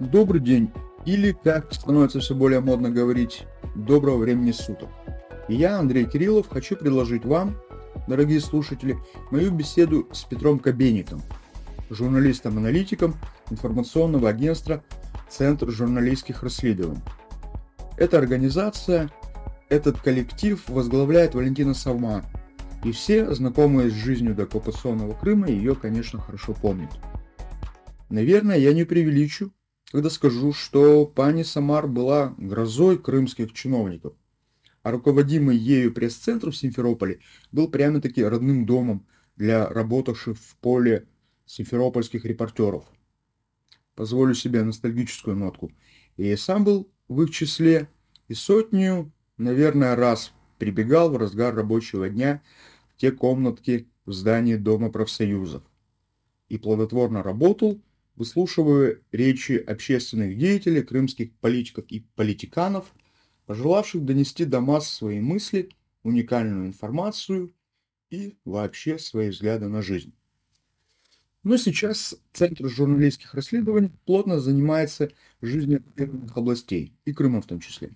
Добрый день, или, как становится все более модно говорить, доброго времени суток. Я, Андрей Кириллов, хочу предложить вам, дорогие слушатели, мою беседу с Петром Кабеником, журналистом-аналитиком информационного агентства Центр журналистских расследований. Эта организация, этот коллектив возглавляет Валентина Савма, и все, знакомые с жизнью докупационного Крыма, ее, конечно, хорошо помнят. Наверное, я не преувеличу, когда скажу, что пани Самар была грозой крымских чиновников, а руководимый ею пресс-центр в Симферополе был прямо-таки родным домом для работавших в поле симферопольских репортеров. Позволю себе ностальгическую нотку. И сам был в их числе и сотню, наверное, раз прибегал в разгар рабочего дня в те комнатки в здании Дома профсоюзов и плодотворно работал выслушиваю речи общественных деятелей, крымских политиков и политиканов, пожелавших донести до масс свои мысли, уникальную информацию и вообще свои взгляды на жизнь. Но сейчас Центр журналистских расследований плотно занимается жизнью первых областей, и Крымом в том числе.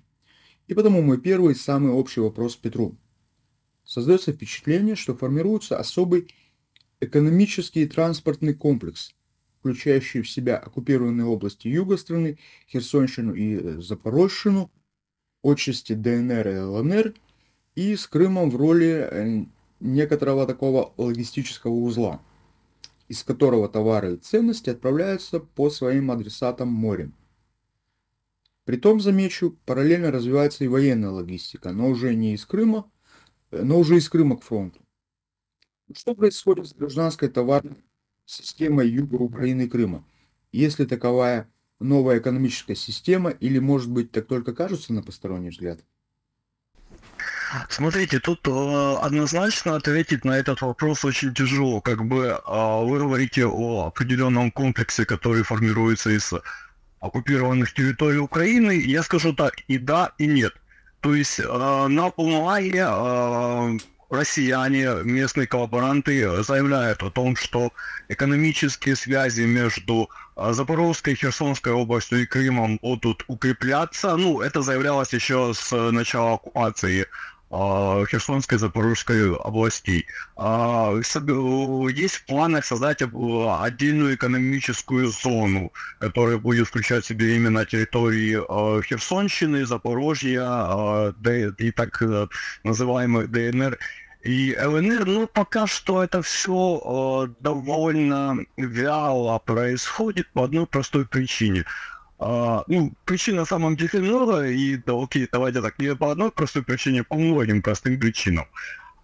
И потому мой первый самый общий вопрос Петру. Создается впечатление, что формируется особый экономический и транспортный комплекс – включающий в себя оккупированные области юга страны, Херсонщину и э, Запорожщину, отчасти ДНР и ЛНР, и с Крымом в роли э, некоторого такого логистического узла, из которого товары и ценности отправляются по своим адресатам морем. Притом, замечу, параллельно развивается и военная логистика, но уже не из Крыма, э, но уже из Крыма к фронту. Что происходит с гражданской товарной системой юга Украины и Крыма. Есть ли таковая новая экономическая система или, может быть, так только кажется на посторонний взгляд? Смотрите, тут э, однозначно ответить на этот вопрос очень тяжело. Как бы э, вы говорите о определенном комплексе, который формируется из оккупированных территорий Украины. Я скажу так, и да, и нет. То есть э, на бумаге э, россияне, местные коллаборанты заявляют о том, что экономические связи между а, Запорожской, Херсонской областью и Крымом будут укрепляться. Ну, это заявлялось еще с начала оккупации а, Херсонской, Запорожской областей. А, есть в планах создать отдельную экономическую зону, которая будет включать в себе именно территории Херсонщины, Запорожья и так э, называемый ДНР и ЛНР, ну, пока что это все э, довольно вяло происходит по одной простой причине. Uh, ну, причин на самом деле много, и да, окей, давайте так, не по одной простой причине, по многим простым причинам.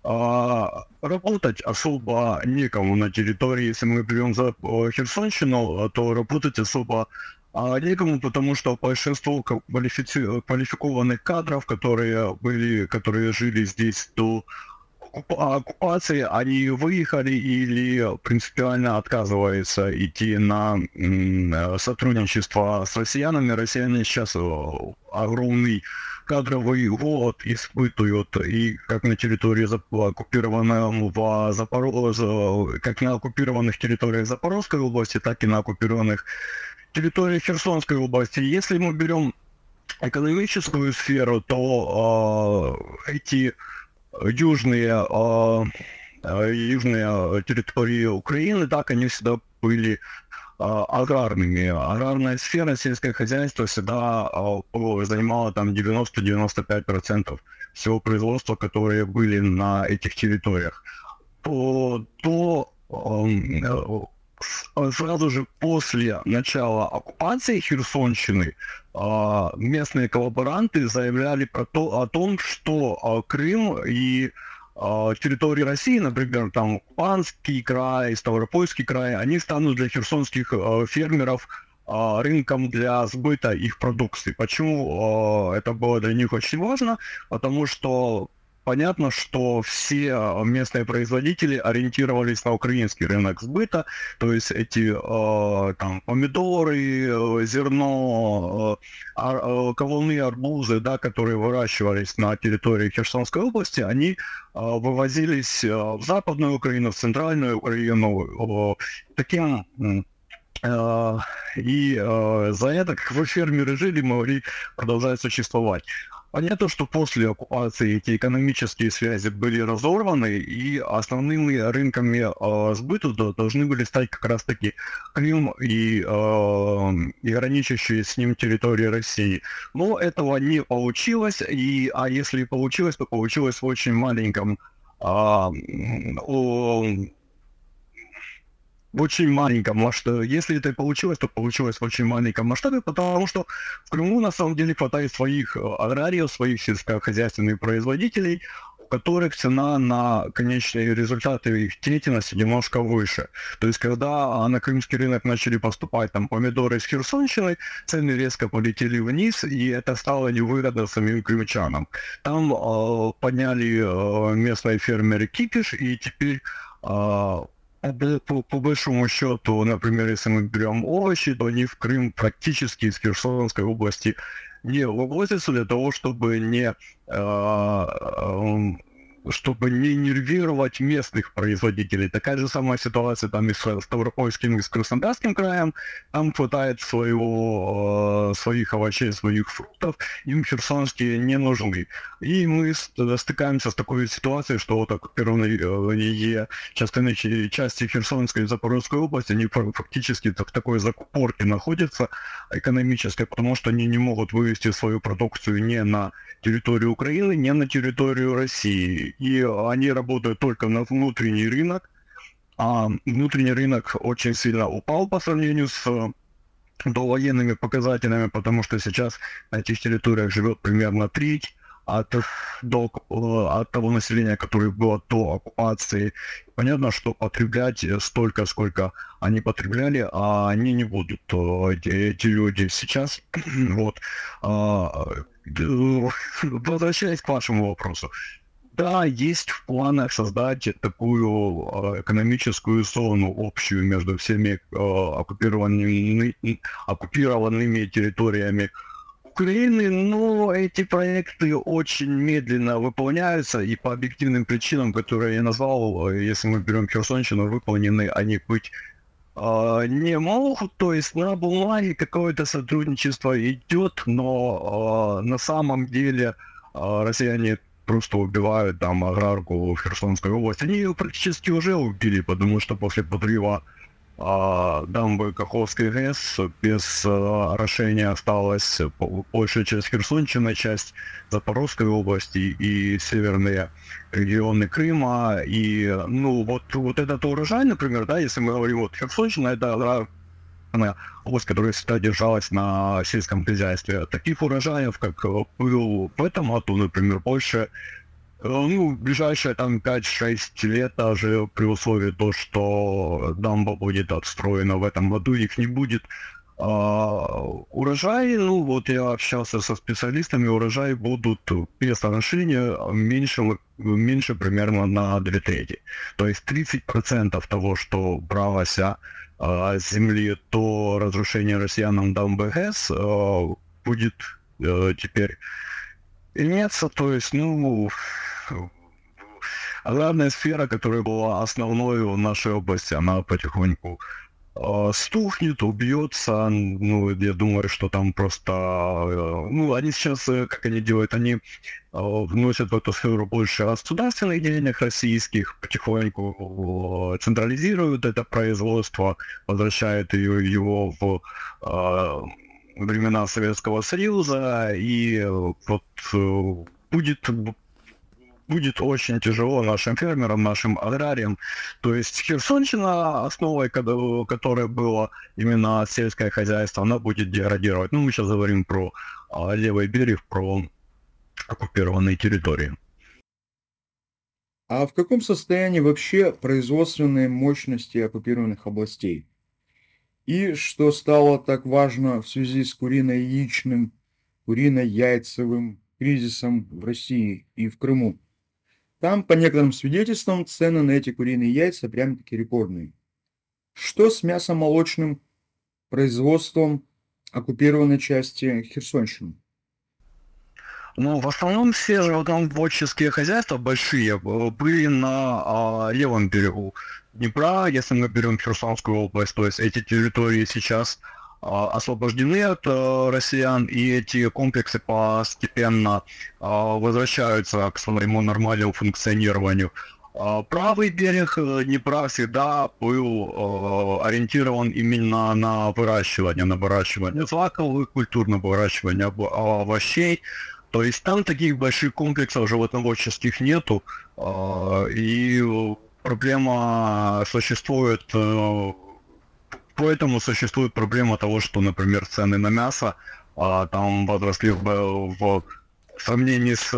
Uh, работать особо некому на территории, если мы берем за uh, Херсонщину, то работать особо uh, некому, потому что большинство квалифици... квалификованных кадров, которые были, которые жили здесь до оккупации, они выехали или принципиально отказываются идти на сотрудничество с россиянами. Россияне сейчас э, огромный кадровый голод испытывают и как на территории оккупированного Запорожья, как на оккупированных территориях Запорожской области, так и на оккупированных территориях Херсонской области. Если мы берем экономическую сферу, то э, эти южные, э, южные территории Украины, так они всегда были аграрными. Аграрная сфера, сельское хозяйство всегда занимала там 90-95% всего производства, которые были на этих территориях. То, то сразу же после начала оккупации Херсонщины а, местные коллаборанты заявляли про то, о том, что а, Крым и а, территории России, например, там Кубанский край, Ставропольский край, они станут для херсонских фермеров рынком для сбыта их продукции. Почему это было для них очень важно? Потому что понятно, что все а, местные производители ориентировались на украинский рынок сбыта, то есть эти э, там помидоры, э, зерно, э, кавуны, арбузы, да, которые выращивались на территории Херсонской области, они э, вывозились в Западную Украину, в Центральную Украину. Таким Э, и э, за это как бы фермеры жили, могли продолжать существовать. Понятно, что после оккупации эти экономические связи были разорваны, и основными рынками э, сбыта должны были стать как раз-таки Крым и, э, и граничащие с ним территории России. Но этого не получилось, и, а если получилось, то получилось в очень маленьком э, в очень маленьком масштабе. Если это и получилось, то получилось в очень маленьком масштабе, потому что в Крыму на самом деле хватает своих э, аграриев, своих сельскохозяйственных производителей, у которых цена на конечные результаты их деятельности немножко выше. То есть, когда на крымский рынок начали поступать там помидоры с Херсонщины, цены резко полетели вниз, и это стало невыгодно самим крымчанам. Там э, подняли э, местные фермеры кипиш, и теперь э, по, по большому счету, например, если мы берем овощи, то они в Крым практически из Херсонской области не вывозятся для того, чтобы не э, чтобы не нервировать местных производителей. Такая же самая ситуация там и с Ставропольским, и с Краснодарским краем. Там хватает своего, э, своих овощей, своих фруктов. Им херсонские не нужны. И мы стыкаемся с такой ситуацией, что вот оккупированные части, части Херсонской и Запорожской области, они фактически в такой закупорке находятся экономической, потому что они не могут вывести свою продукцию не на территорию Украины, не на территорию России и они работают только на внутренний рынок, а внутренний рынок очень сильно упал по сравнению с э, довоенными показателями, потому что сейчас на этих территориях живет примерно треть от, до, э, от того населения, которое было до оккупации. Понятно, что потреблять столько, сколько они потребляли, а они не будут, э, эти, эти люди сейчас. вот. А, возвращаясь к вашему вопросу. Да, есть в планах создать такую э, экономическую зону общую между всеми э, оккупированными, оккупированными территориями Украины, но эти проекты очень медленно выполняются, и по объективным причинам, которые я назвал, э, если мы берем Херсонщину, выполнены они быть не могут, то есть на бумаге какое-то сотрудничество идет, но на самом деле россияне просто убивают там аграрку в Херсонской области. Они ее практически уже убили, потому что после подрыва а, дамбы Каховской ГЭС без а, орошения осталась большая часть Херсонщины, часть Запорожской области и северные регионы Крыма. И, ну, вот, вот этот урожай, например, да, если мы говорим, вот Херсонщина, это область, которая всегда держалась на сельском хозяйстве. Таких урожаев, как был в этом году, например, больше, э, ну, в ближайшие там 5-6 лет, даже при условии то, что дамба будет отстроена в этом году, их не будет. А, урожаи, ну вот я общался со специалистами, урожаи будут без орошения меньше, меньше примерно на 2 трети. То есть 30% того, что бралось а, земли, то разрушение россиянам дамбы а, будет а, теперь иметься. То есть, ну, главная сфера, которая была основной в нашей области, она потихоньку а, стухнет, убьется. Ну, я думаю, что там просто... Э, ну, они сейчас, э, как они делают, они а, вносят в эту сферу больше государственных денег российских, потихоньку э, централизируют это производство, возвращают ее, его в времена Советского Союза, и вот будет будет очень тяжело нашим фермерам, нашим аграриям. То есть Херсонщина, основой которой было именно сельское хозяйство, она будет деградировать. Ну, мы сейчас говорим про а, левый берег, про оккупированные территории. А в каком состоянии вообще производственные мощности оккупированных областей? И что стало так важно в связи с курино-яичным, курино-яйцевым кризисом в России и в Крыму? Там, по некоторым свидетельствам, цены на эти куриные яйца прям-таки рекордные. Что с мясомолочным производством оккупированной части Херсонщины? Ну, в основном все животноводческие хозяйства большие э, были на а, левом берегу Днепра. Если мы берем Херсонскую область, то есть эти территории сейчас освобождены от а, россиян, и эти комплексы постепенно а, возвращаются к своему нормальному функционированию. Правый берег э, Днепра всегда был э, ориентирован именно на выращивание, на выращивание злаковых культур, на выращивание овощей. То есть там таких больших комплексов животноводческих нету, и проблема существует, э, поэтому существует проблема того, что, например, цены на мясо а, там возросли в, в сравнении с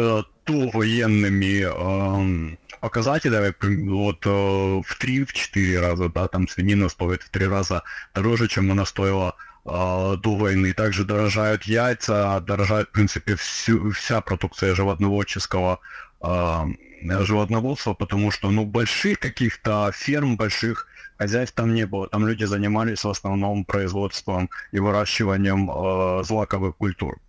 то военными эм, показателями, вот в 3-4 раза, да, там свинина стоит в 3 раза дороже, чем она стоила а, до войны. Также дорожают яйца, дорожает, в принципе, всю, вся продукция животноводческого э, животноводства, потому что, ну, больших каких-то ферм, больших хозяйств там не было. Там люди занимались в основном производством и выращиванием э, злаковых культур.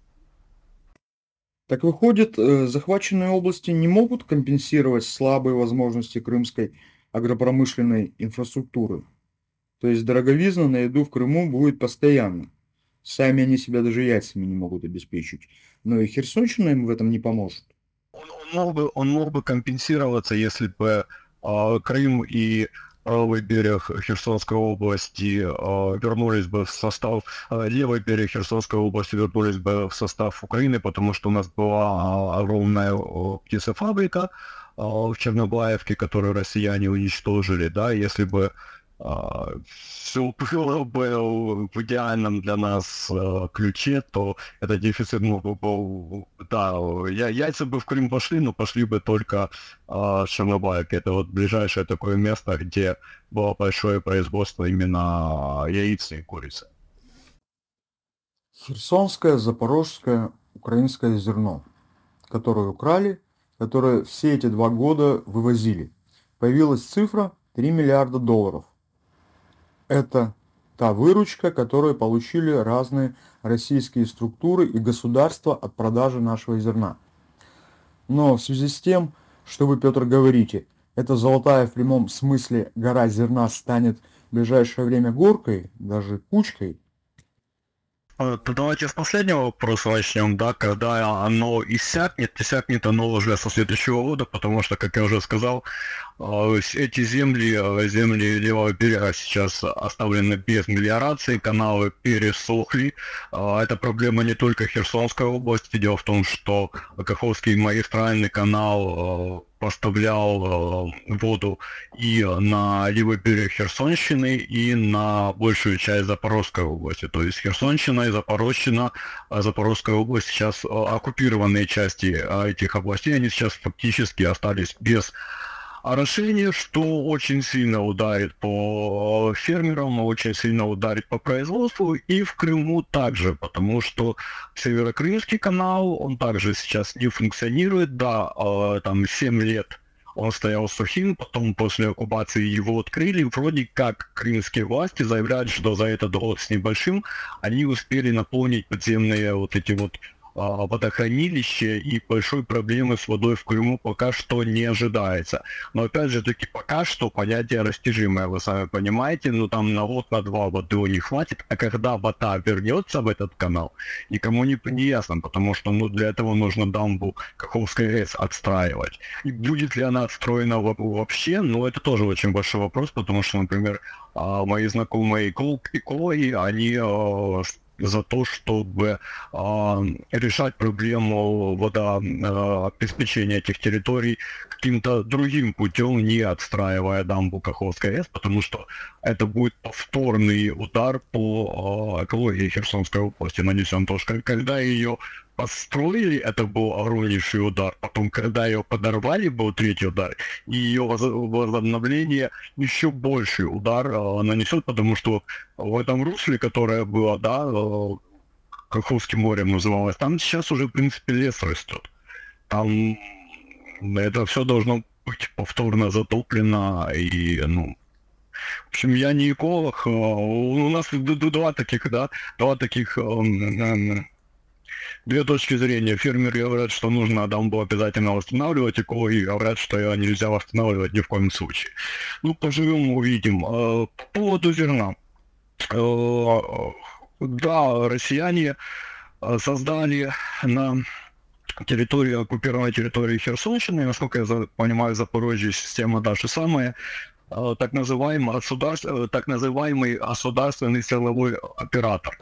Так выходит, э, захваченные области не могут компенсировать слабые возможности крымской агропромышленной инфраструктуры. То есть дороговизна на еду в Крыму будет постоянно. Сами они себя даже яйцами не могут обеспечить. Но и Херсонщина им в этом не поможет. Он, он, мог, бы, он мог бы компенсироваться, если бы э, Крым и правый берег Херсонской области э, вернулись бы в состав, э, левый берег Херсонской области вернулись бы в состав Украины, потому что у нас была э, огромная птицефабрика в Чернобаевке, которую россияне уничтожили, да, если бы все было бы в идеальном для нас э, ключе, то этот дефицит мог бы был, да, я, яйца бы в Крым пошли, но пошли бы только э. Это вот ближайшее такое место, где было большое производство именно яиц и курицы. Херсонское, запорожское, украинское зерно, которое украли, которое все эти два года вывозили. Появилась цифра 3 миллиарда долларов это та выручка, которую получили разные российские структуры и государства от продажи нашего зерна. Но в связи с тем, что вы, Петр, говорите, эта золотая в прямом смысле гора зерна станет в ближайшее время горкой, даже кучкой, то давайте с последнего вопроса начнем, да, когда оно иссякнет, иссякнет оно уже со следующего года, потому что, как я уже сказал, а, эти земли, а, земли левого берега сейчас оставлены без мелиорации, каналы пересохли. Это проблема не только Херсонской области, дело в том, что Каховский магистральный канал поставлял э, воду и на левый берег Херсонщины, и на большую часть Запорожской области. То есть Херсонщина и Запорожщина, а Запорожская область сейчас э, оккупированные части э, этих областей, они сейчас фактически остались без орошение, что очень сильно ударит по фермерам, очень сильно ударит по производству, и в Крыму также, потому что Северокрымский канал, он также сейчас не функционирует, да, а, там 7 лет он стоял сухим, потом после оккупации его открыли. Вроде как крымские власти заявляют, что за этот год с небольшим они успели наполнить подземные вот эти вот а, водохранилище и большой проблемы с водой в Крыму пока что не ожидается. Но опять же таки пока что понятие растяжимое, вы сами понимаете, ну там на год, на два воды не хватит, а когда вода вернется в этот канал, никому не, не ясно, потому что ну для этого нужно дамбу Каховской РЭС отстраивать. И будет ли она отстроена вообще, ну это тоже очень большой вопрос, потому что, например, а, мои знакомые экологи, они а, за то, чтобы э, решать проблему водообеспечения этих территорий каким-то другим путем, не отстраивая дамбу Каховской АЭС, потому что это будет повторный удар по э, экологии Херсонской области нанесен. То, что когда ее построили, это был огромнейший удар. Потом, когда ее подорвали, был третий удар. И ее возобновление еще больший удар э, нанесет, потому что в этом русле, которое было, да, э, Каховским морем называлось, там сейчас уже, в принципе, лес растет. Там это все должно быть повторно затоплено и, ну, в общем, я не эколог. Э, у нас два таких, да, два таких две точки зрения. Фермеры говорят, что нужно дамбу обязательно восстанавливать, экологи говорят, что ее нельзя восстанавливать ни в коем случае. Ну, поживем, увидим. По поводу зерна. Да, россияне создали на территории, оккупированной территории Херсонщины, насколько я понимаю, Запорожье система даже самая, э, так называемый, государств, так называемый государственный силовой оператор.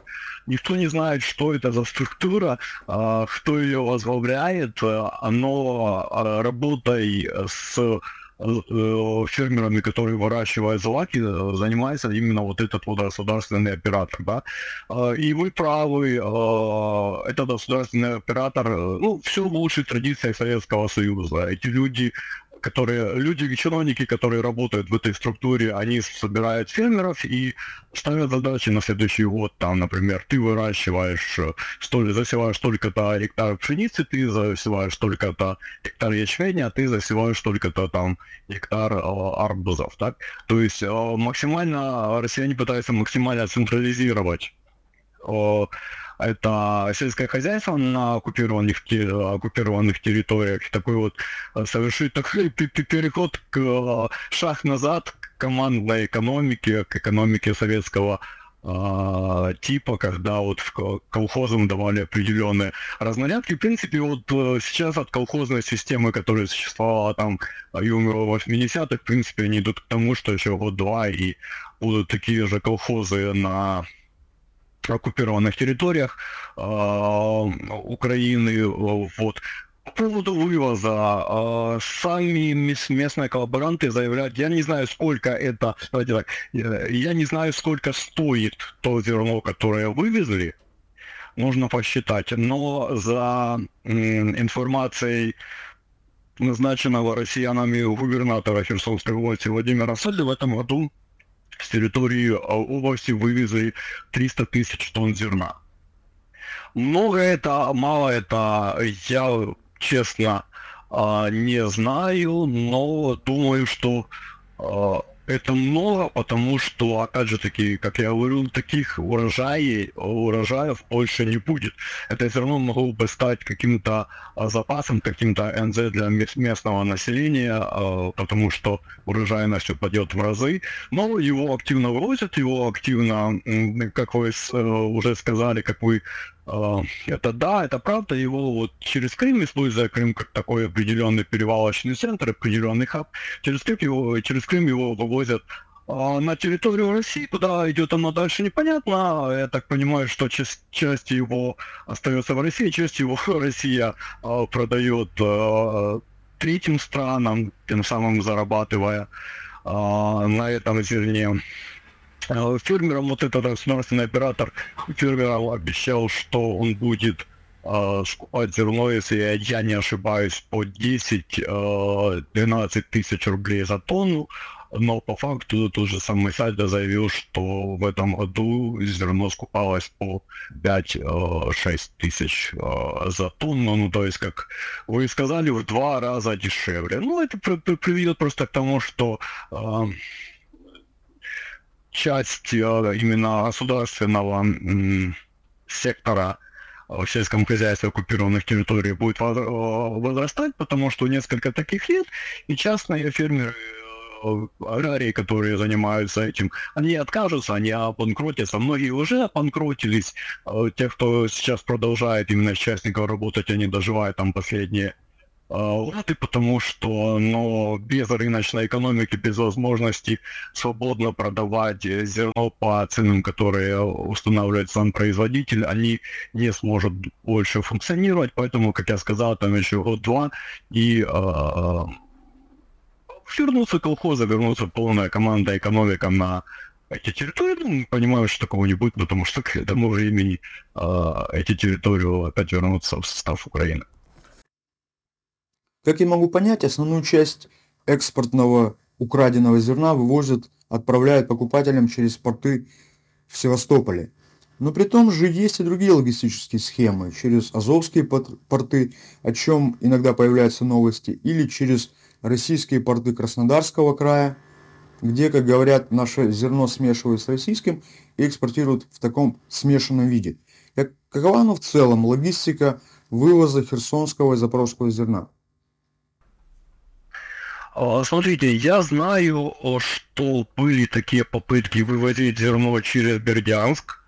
Никто не знает, что это за структура, кто ее возглавляет, но работой с фермерами, которые выращивают злаки, занимается именно вот этот вот государственный оператор, да. А, и вы правы, а, этот государственный оператор, ну, все в лучшей традиции Советского Союза. Эти люди которые люди, чиновники, которые работают в этой структуре, они собирают фермеров и ставят задачи на следующий год. Там, например, ты выращиваешь, столь, засеваешь столько-то гектар пшеницы, ты засеваешь столько-то гектар ячменя, а ты засеваешь столько-то там гектар э, арбузов. Так? То есть э, максимально россияне пытаются максимально централизировать э, это сельское хозяйство на оккупированных, оккупированных территориях, такой вот э, совершить такой переход к э, шаг назад к командной экономике, к экономике советского э, типа, когда вот колхозам давали определенные разнарядки. В принципе, вот сейчас от колхозной системы, которая существовала там юмора 80-х, в принципе, они идут к тому, что еще год-два и будут такие же колхозы на оккупированных территориях э, Украины. Вот. По поводу вывоза, э, сами местные коллаборанты заявляют, я не знаю, сколько это, давайте так, я не знаю, сколько стоит то зерно, которое вывезли, нужно посчитать, но за информацией назначенного россиянами губернатора Херсонской области Владимира Сальды в этом году с территории а, области вывезли 300 тысяч тонн зерна. Много это, мало это, я честно а, не знаю, но думаю, что а, это много, потому что, опять же таки, как я говорю, таких урожаев, урожаев больше не будет. Это все равно могло бы стать каким-то а, запасом, каким-то НЗ для местного населения, а, потому что урожайность упадет в разы. Но его активно вывозят, его активно, как вы э, уже сказали, как вы это да, это правда, его вот через Крым, используя Крым как такой определенный перевалочный центр, определенный хаб, через Крым его, через Крым его вывозят а на территорию России, куда идет оно дальше, непонятно. Я так понимаю, что часть, часть его остается в России, часть его Россия а, продает а, третьим странам, тем самым зарабатывая а, на этом зерне. Э, фермерам вот этот государственный оператор фермерам обещал, что он будет э, скупать зерно, если я не ошибаюсь, по 10-12 э, тысяч рублей за тонну. Но по факту тот же самый Сальдо заявил, что в этом году зерно скупалось по 5-6 тысяч за тонну. Ну, то есть, как вы сказали, в два раза дешевле. Ну, это приведет просто к тому, что часть э, именно государственного сектора в сельском хозяйстве оккупированных территорий будет э, возрастать, потому что несколько таких лет, и частные фермеры аграрии, которые занимаются этим, они откажутся, они обанкротятся. Многие уже обанкротились. Те, кто сейчас продолжает именно частников работать, они доживают там последние латы, потому что ну, без рыночной экономики, без возможности свободно продавать зерно по ценам, которые устанавливает сам производитель, они не сможет больше функционировать, поэтому, как я сказал, там еще год-два, и э, вернуться колхоза, вернуться полная команда экономика на эти территории, ну, понимаю, что такого не будет, потому что к этому времени э, эти территории опять вернутся в состав Украины. Как я могу понять, основную часть экспортного украденного зерна вывозят, отправляют покупателям через порты в Севастополе. Но при том же есть и другие логистические схемы, через азовские порты, о чем иногда появляются новости, или через российские порты Краснодарского края, где, как говорят, наше зерно смешивают с российским и экспортируют в таком смешанном виде. Как Какова, ну, в целом логистика вывоза херсонского и запорожского зерна? А, смотрите, я знаю, что были такие попытки вывозить зерно через Бердянск,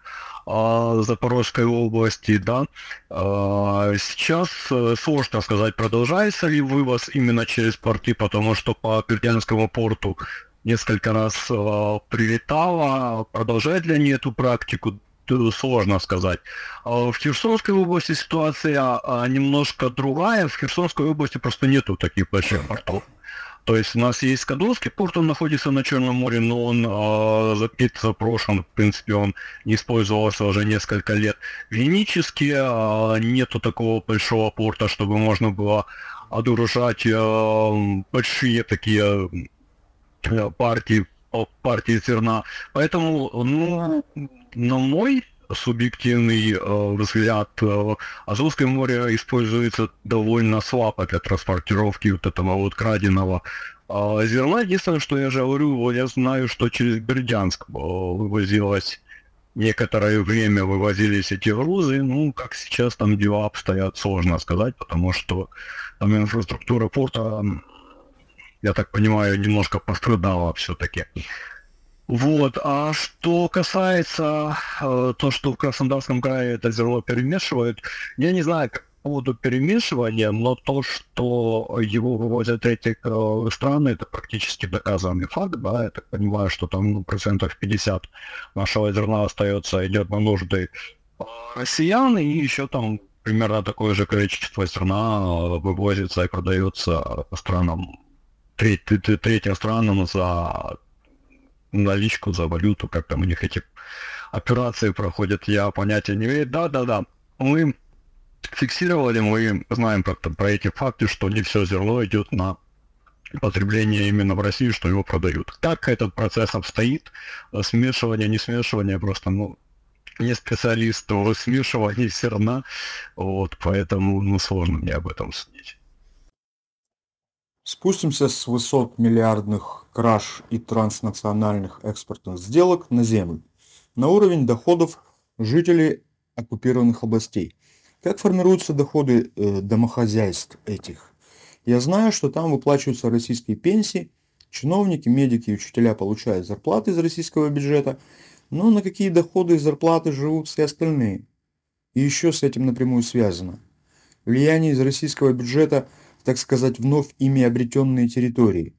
а, Запорожской области, да. А, сейчас э, сложно сказать, продолжается ли вывоз именно через порты, потому что по Бердянскому порту несколько раз прилетало. Продолжает ли они эту практику? сложно сказать. В Херсонской области ситуация немножко другая. В Херсонской области просто нету таких больших портов. То есть у нас есть Кадовский порт, он находится на Черном море, но он э, запит, запрошен, в принципе, он не использовался уже несколько лет. Венически э, нету такого большого порта, чтобы можно было отгружать э, большие такие э, партии, партии зерна. Поэтому, ну, на мой субъективный э, взгляд, э, Азовское море используется довольно слабо для транспортировки вот этого вот краденого э, зерна. Единственное, что я же говорю, я знаю, что через Бердянск э, вывозилось некоторое время вывозились эти грузы, ну, как сейчас там дела обстоят, сложно сказать, потому что там инфраструктура порта, я так понимаю, немножко пострадала все-таки. Вот, а что касается э, то, что в Краснодарском крае это зерно перемешивают, я не знаю по поводу перемешивания, но то, что его вывозят третьи э, страны, это практически доказанный факт, да, я так понимаю, что там ну, процентов 50 нашего зерна остается, идет на нужды россиян, и еще там примерно такое же количество зерна вывозится и продается странам, третьим странам за наличку за валюту, как там у них эти операции проходят, я понятия не имею. Да-да-да, мы фиксировали, мы знаем про, про эти факты, что не все зерно идет на потребление именно в России, что его продают. Как этот процесс обстоит, смешивание, не смешивание, просто, ну, не специалист в смешивании зерна, вот, поэтому, ну, сложно мне об этом судить. Спустимся с высот миллиардных краж и транснациональных экспортных сделок на землю, на уровень доходов жителей оккупированных областей. Как формируются доходы э, домохозяйств этих? Я знаю, что там выплачиваются российские пенсии, чиновники, медики и учителя получают зарплаты из российского бюджета, но на какие доходы и зарплаты живут все остальные? И еще с этим напрямую связано. Влияние из российского бюджета – так сказать, вновь ими обретенные территории.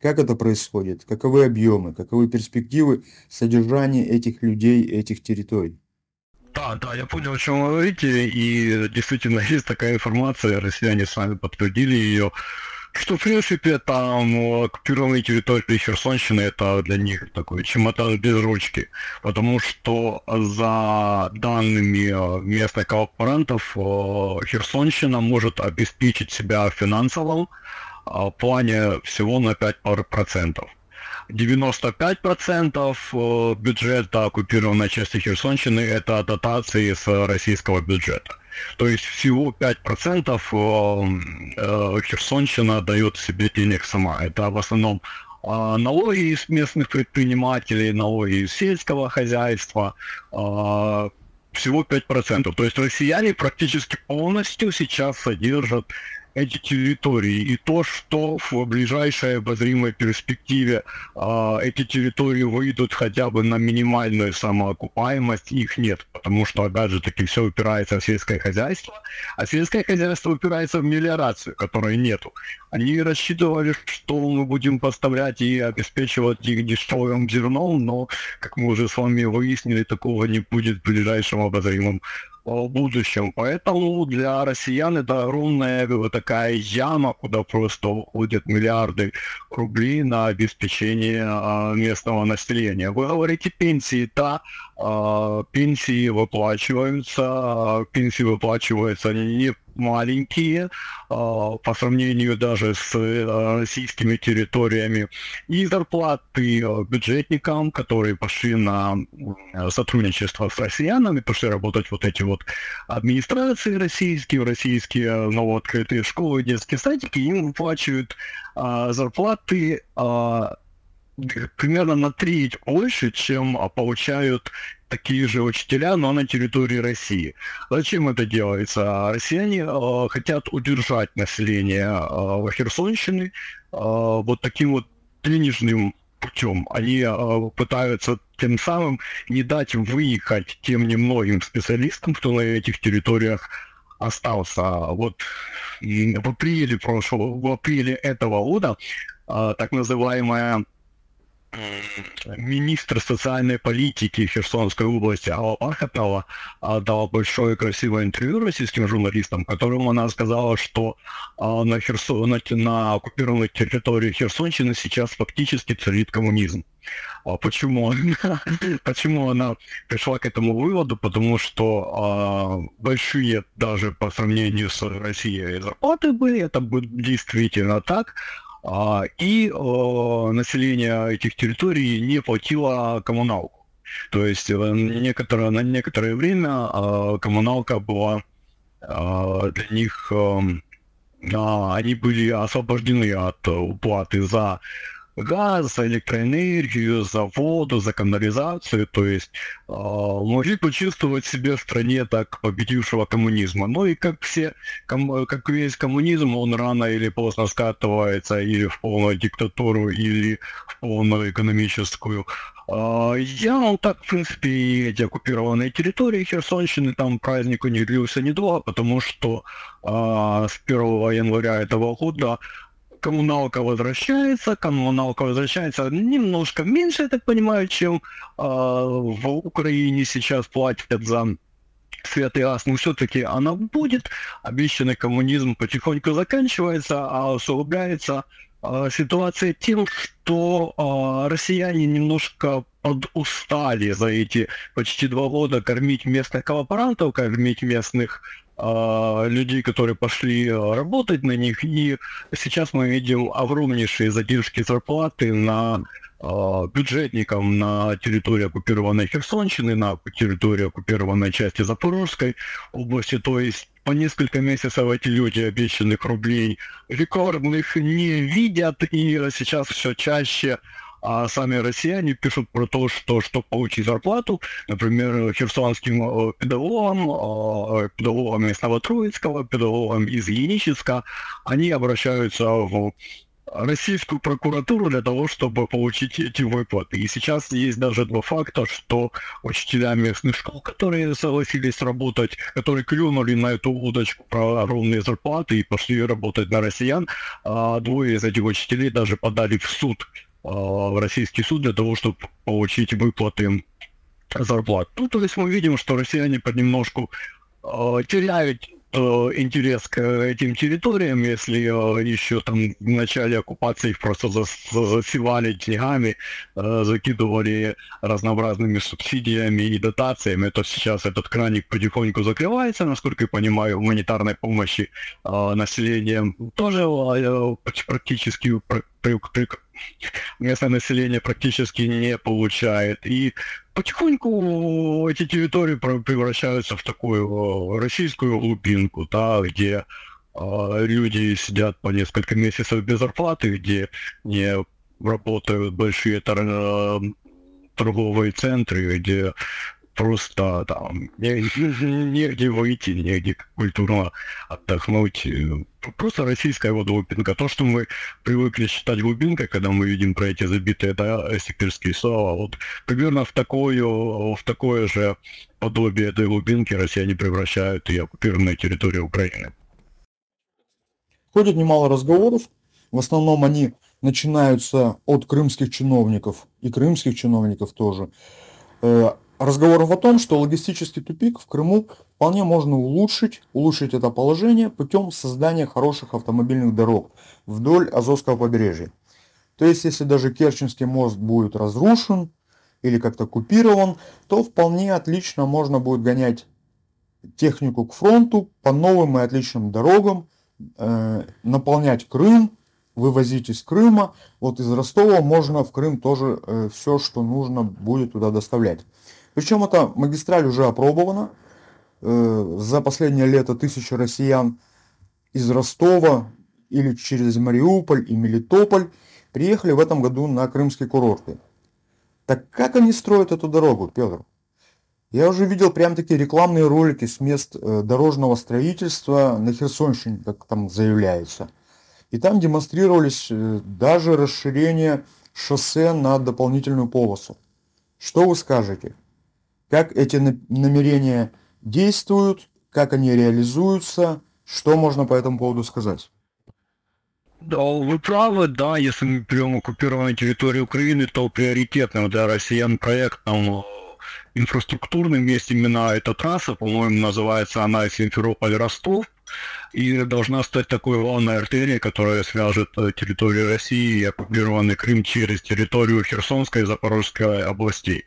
Как это происходит? Каковы объемы? Каковы перспективы содержания этих людей, этих территорий? Да, да, я понял, о чем вы говорите, и действительно есть такая информация, россияне сами подтвердили ее, что, в принципе, там оккупированные территории Херсонщины это для них такой чемодан без ручки, потому что за данными э, местных кооперантов э, Херсонщина может обеспечить себя финансово э, в плане всего на 5%. 95% бюджета оккупированной части Херсонщины это дотации с российского бюджета. То есть всего 5% э, э, Херсонщина дает себе денег сама. Это в основном а, налоги из местных предпринимателей, налоги из сельского хозяйства, всего 5%. То есть россияне практически полностью сейчас содержат эти территории. И то, что в ближайшей обозримой перспективе э, эти территории выйдут хотя бы на минимальную самоокупаемость, их нет. Потому что, опять же таки, все упирается в сельское хозяйство, а сельское хозяйство упирается в мелиорацию, которой нету. Они рассчитывали, что мы будем поставлять и обеспечивать их дешевым зерном, но, как мы уже с вами выяснили, такого не будет в ближайшем обозримом в будущем. Поэтому для россиян это огромная такая яма, куда просто уходят миллиарды рублей на обеспечение а, местного населения. Вы говорите пенсии, да, а, пенсии выплачиваются, а, пенсии выплачиваются не маленькие а, по сравнению даже с а, российскими территориями, и зарплаты а, бюджетникам, которые пошли на сотрудничество с россиянами, пошли работать вот эти вот администрации российские, российские новооткрытые школы, детские садики, им выплачивают зарплаты примерно на треть больше, чем получают такие же учителя, но на территории России. Зачем это делается? Россияне э, хотят удержать население э, Херсонщины э, вот таким вот денежным путем. Они э, пытаются тем самым не дать выехать тем немногим специалистам, кто на этих территориях остался. Вот в апреле прошлого, в апреле этого года э, так называемая министр социальной политики Херсонской области Алла Пархатова дала большое красивое интервью российским журналистам, которым она сказала, что а, на, Херсон, на, на оккупированной территории Херсонщины сейчас фактически царит коммунизм. А почему, почему она пришла к этому выводу? Потому что а, большие даже по сравнению с Россией зарплаты были, это действительно так, и население этих территорий не платило коммуналку. То есть э, некоторое, на некоторое время а, коммуналка была а, для них, эм, они были освобождены от уплаты за газ, за электроэнергию, за воду, за канализацию, то есть э, могли почувствовать себя в стране так победившего коммунизма. Ну и как все, ком, как весь коммунизм, он рано или поздно скатывается или в полную диктатуру, или в полную экономическую. Э, я, ну так, в принципе, эти оккупированные территории Херсонщины, там праздник у них длился недолго, потому что э, с 1 января этого года коммуналка возвращается, коммуналка возвращается немножко меньше, я так понимаю, чем э, в Украине сейчас платят за свет и газ, но все-таки она будет. Обещанный коммунизм потихоньку заканчивается, а усугубляется э, ситуация тем, что э, россияне немножко подустали за эти почти два года кормить местных коллаборантов, кормить местных а, людей, которые пошли а, работать на них, и сейчас мы видим огромнейшие задержки зарплаты на а, бюджетникам на территории оккупированной Херсонщины, на территории оккупированной части Запорожской области, то есть по несколько месяцев эти люди обещанных рублей рекордных не видят, и сейчас все чаще а сами россияне пишут про то, что чтобы получить зарплату, например, херсонским э, педагогам, э, педагогам из Новотроицкого, педагогам из Еническа, они обращаются в российскую прокуратуру для того, чтобы получить эти выплаты. И сейчас есть даже два факта, что учителя местных школ, которые согласились работать, которые клюнули на эту удочку про огромные зарплаты и пошли работать на россиян, а двое из этих учителей даже подали в суд в российский суд для того, чтобы получить выплаты зарплат. Ну, то есть мы видим, что россияне понемножку э, теряют э, интерес к этим территориям, если еще там в начале оккупации их просто засевали деньгами, закидывали разнообразными субсидиями и дотациями, то сейчас этот краник потихоньку закрывается, насколько я понимаю, гуманитарной помощи населением тоже практически местное население практически не получает. И потихоньку эти территории превращаются в такую российскую глубинку, да, где э, люди сидят по несколько месяцев без зарплаты, где не работают большие торговые центры, где просто там негде выйти, негде культурно отдохнуть. Просто российская вот глубинка. То, что мы привыкли считать глубинкой, когда мы видим про эти забитые да, сектирские слова, вот примерно в, такое, в такое же подобие этой глубинки россияне превращают и оккупированные территории Украины. Ходит немало разговоров, в основном они начинаются от крымских чиновников и крымских чиновников тоже, э, разговоров о том, что логистический тупик в Крыму вполне можно улучшить, улучшить это положение путем создания хороших автомобильных дорог вдоль Азовского побережья. То есть, если даже Керченский мост будет разрушен или как-то купирован, то вполне отлично можно будет гонять технику к фронту по новым и отличным дорогам, э, наполнять Крым, вывозить из Крыма. Вот из Ростова можно в Крым тоже э, все, что нужно будет туда доставлять. Причем эта магистраль уже опробована. Э, за последнее лето тысячи россиян из Ростова или через Мариуполь и Мелитополь приехали в этом году на крымские курорты. Так как они строят эту дорогу, Петр? Я уже видел прям такие рекламные ролики с мест э, дорожного строительства на Херсонщине, как там заявляется. И там демонстрировались э, даже расширение шоссе на дополнительную полосу. Что вы скажете? Как эти намерения действуют, как они реализуются, что можно по этому поводу сказать? Да, вы правы, да, если мы берем оккупированную территорию Украины, то приоритетным для россиян проектом инфраструктурным есть именно эта трасса, по-моему, называется она Симферополь-Ростов, и должна стать такой главной артерией, которая свяжет э, территорию России и оккупированный Крым через территорию Херсонской и Запорожской областей.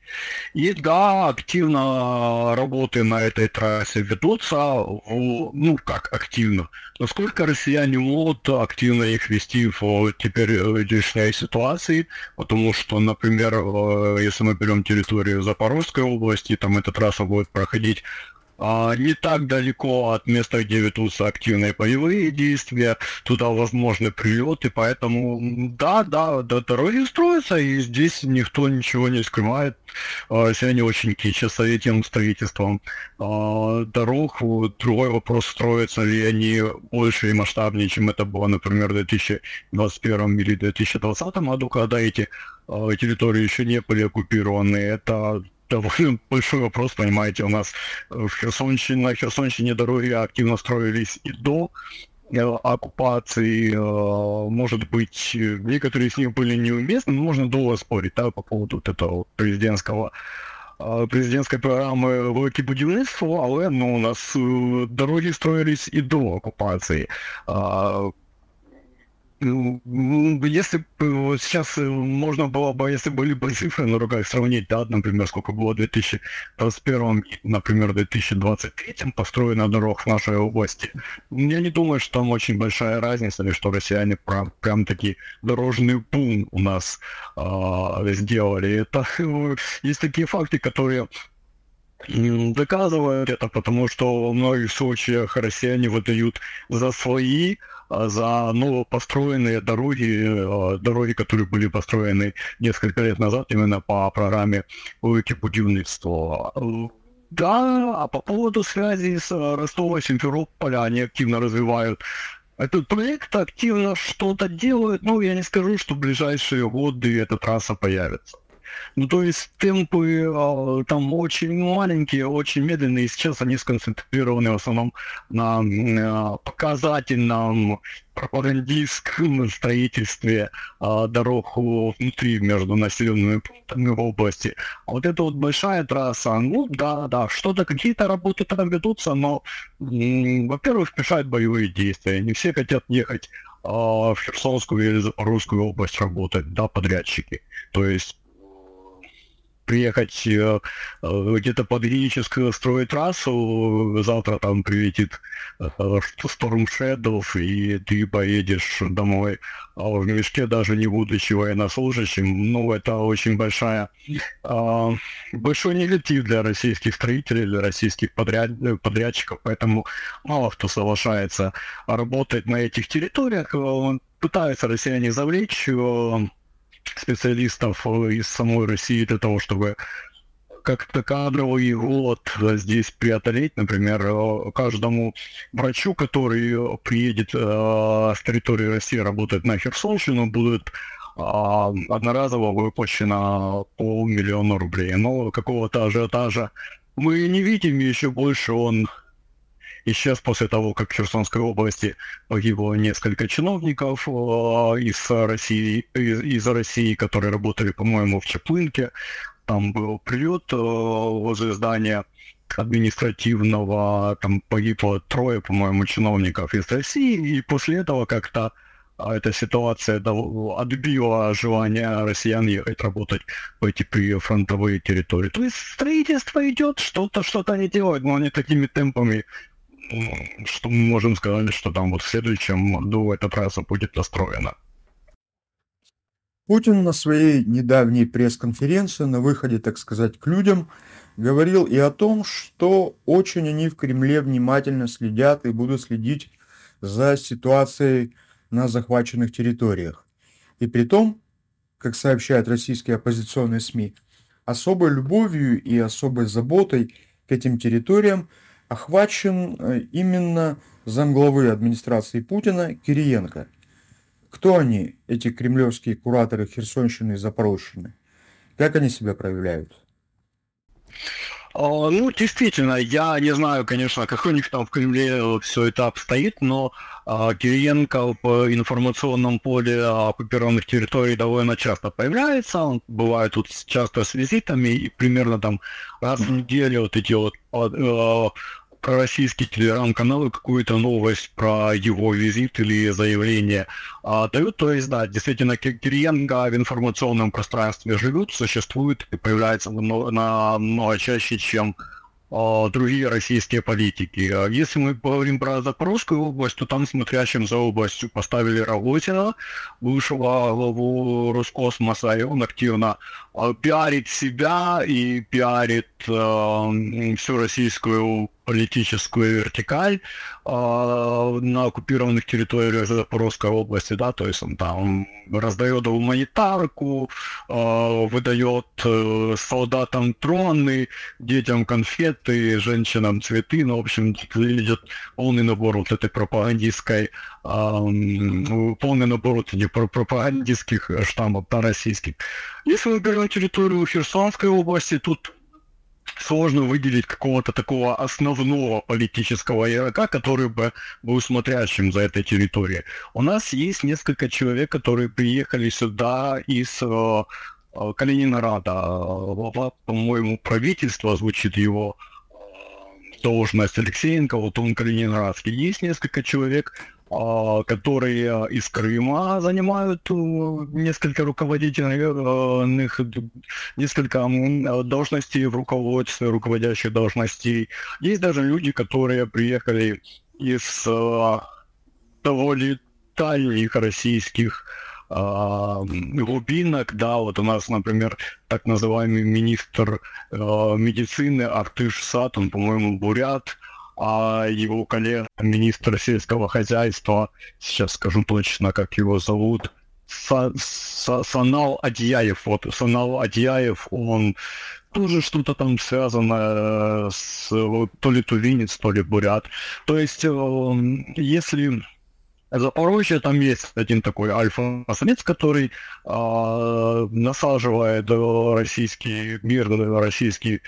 И да, активно работы на этой трассе ведутся, ну как активно, насколько россияне могут активно их вести в теперь нынешней ситуации, потому что, например, э, если мы берем территорию Запорожской области, там эта трасса будет проходить не так далеко от места, где ведутся активные боевые действия, туда возможны прилеты, поэтому да, да, да, дороги строятся, и здесь никто ничего не скрывает. А, они очень кичатся этим строительством а, дорог. Другой вопрос, строятся ли они больше и масштабнее, чем это было, например, в 2021 или 2020 году, когда эти а, территории еще не были оккупированы. Это большой вопрос, понимаете, у нас в Херсонщине, на Херсонщине дороги активно строились и до э, оккупации, э, может быть, некоторые из них были неуместны, но можно долго спорить, да, по поводу вот этого президентского э, президентской программы велике будівництво, але ну, у нас дороги строились и до оккупации. Если бы сейчас э, можно было бы, если были бы цифры на руках сравнить, да, например, сколько было в 2021 и, например, в 2023 построено дорог в нашей области, я не думаю, что там очень большая разница, или что россияне прям, прям таки дорожный бум у нас э, сделали. Это есть такие факты, которые доказывают это, потому что в многих случаях россияне выдают за свои за новопостроенные дороги, а, дороги, которые были построены несколько лет назад именно по программе «Велике будівництво». Да, а по поводу связи с Ростова, Симферополя они активно развивают этот проект, активно что-то делают, но я не скажу, что в ближайшие годы эта трасса появится. Ну, то есть темпы э, там очень маленькие, очень медленные. Сейчас они сконцентрированы в основном на э, показательном пропагандистском строительстве э, дорог внутри между населенными пунктами в области. А вот эта вот большая трасса, ну да, да, что-то, какие-то работы там ведутся, но, во-первых, мешают боевые действия. Не все хотят ехать в Херсонскую или Запорожскую область работать, да, подрядчики. То есть приехать э, э, где-то под Геническую строить трассу, завтра там прилетит э, Storm Shadows, и ты поедешь домой а в мешке, даже не будучи военнослужащим. Ну, это очень большая, э, большой негатив для российских строителей, для российских подряд, подрядчиков, поэтому мало кто соглашается работать на этих территориях. Пытаются россияне завлечь специалистов из самой России для того, чтобы как-то кадровый голод здесь преодолеть. Например, каждому врачу, который приедет э, с территории России работать на Херсонщину, будет э, одноразово выплачено полмиллиона рублей. Но какого-то ажиотажа мы не видим, еще больше он исчез после того, как в Херсонской области погибло несколько чиновников э, из России, из, из России, которые работали, по-моему, в Чеплынке. Там был прилет э, возле здания административного, там погибло трое, по-моему, чиновников из России, и после этого как-то а эта ситуация отбила желание россиян ехать работать в эти прифронтовые территории. То есть строительство идет, что-то, что-то они делают, но они такими темпами что мы можем сказать, что там вот в следующем году эта трасса будет достроена. Путин на своей недавней пресс-конференции на выходе, так сказать, к людям говорил и о том, что очень они в Кремле внимательно следят и будут следить за ситуацией на захваченных территориях. И при том, как сообщают российские оппозиционные СМИ, особой любовью и особой заботой к этим территориям охвачен э, именно замглавы администрации Путина Кириенко. Кто они, эти кремлевские кураторы Херсонщины и Запорожщины? Как они себя проявляют? А, ну, действительно, я не знаю, конечно, как у них там в Кремле все это обстоит, но а, Кириенко в информационном поле оккупированных территорий довольно часто появляется. Он бывает тут часто с визитами, и примерно там раз в неделю вот эти вот а, пророссийские телеграм-каналы какую-то новость про его визит или заявление а, дают. То есть, да, действительно, Кириенко в информационном пространстве живет, существует и появляется намного чаще, чем а, другие российские политики. А если мы говорим про Запорожскую область, то там смотрящим за областью поставили Рогозина, бывшего главу Роскосмоса, и он активно а, пиарит себя и пиарит э, всю российскую политическую вертикаль э, на оккупированных территориях Запорожской области, да, то есть он там раздает гуманитарку, э, выдает э, солдатам троны, детям конфеты, женщинам цветы, ну, в общем, выглядит полный набор вот этой пропагандистской, э, полный набор вот этих пропагандистских штаммов, да, российских. Если мы берем территорию Херсонской области, тут сложно выделить какого-то такого основного политического игрока, который бы был смотрящим за этой территорией. У нас есть несколько человек, которые приехали сюда из э, э Калининграда. По-моему, правительства звучит его э, должность Алексеенко, вот он калининградский. Есть несколько человек, которые из Крыма занимают э, несколько руководительных, несколько должностей в руководстве, руководящих должностей. Есть даже люди, которые приехали из э, довольно дальних российских а, глубинок, да, вот у нас, например, так называемый министр э, медицины Артыш Сат, он, по-моему, бурят, а его коллега, министр сельского хозяйства, сейчас скажу точно, как его зовут, Са, Са, Санал Адьяев, вот Санал Адьяев, он тоже что-то там связано с то ли тувинец, то ли бурят. То есть, э, если Запорожье, там есть один такой альфа-самец, который э, насаживает российский мир, российский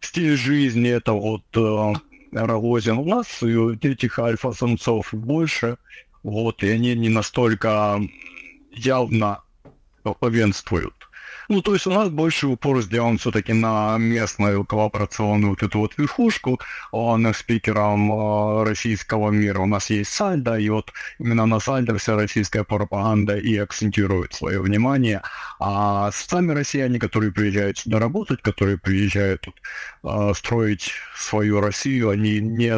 стиль жизни, это вот э, Рогозин. У нас этих альфа-самцов больше, вот, и они не настолько явно главенствуют. Ну, то есть у нас больше упор сделан все-таки на местную коллаборационную вот эту вот верхушку, а на спикерам а, российского мира. У нас есть Сальдо, и вот именно на Сальдо вся российская пропаганда и акцентирует свое внимание. А сами россияне, которые приезжают сюда работать, которые приезжают тут а, строить свою Россию, они не,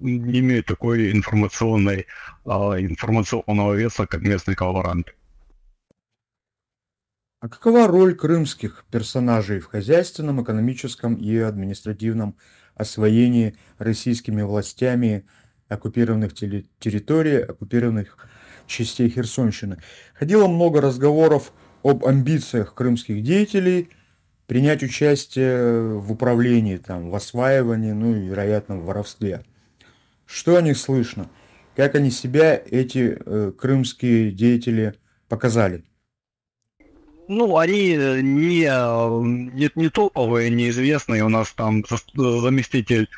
не имеют такой информационной, информационного веса, как местные коллаборанты. А какова роль крымских персонажей в хозяйственном, экономическом и административном освоении российскими властями оккупированных территорий, оккупированных частей Херсонщины? Ходило много разговоров об амбициях крымских деятелей принять участие в управлении, там, в осваивании, ну и, вероятно, в воровстве. Что о них слышно? Как они себя, эти э, крымские деятели, показали? Ну, они э, не, э, не, не топовые, неизвестные. У нас там заместитель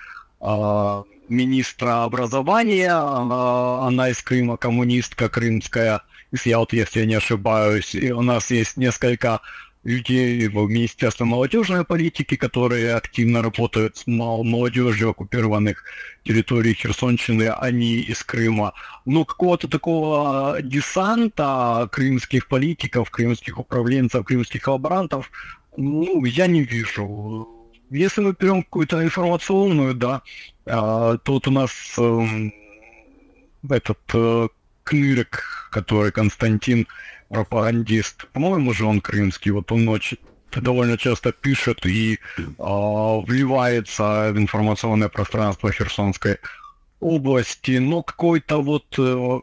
э, министра образования, э, она из Крыма, коммунистка крымская, если я вот, если я не ошибаюсь. И у нас есть несколько людей в Министерстве молодежной политики, которые активно работают с молодежью оккупированных территорий Херсонщины, они из Крыма. Но какого-то такого десанта крымских политиков, крымских управленцев, крымских лаборантов, ну, я не вижу. Если мы берем какую-то информационную, да, а, тут у нас эм, этот э, Кнырик, который Константин пропагандист. По-моему же он крымский, вот он очень довольно часто пишет и э, вливается в информационное пространство Херсонской области, но какой-то вот э,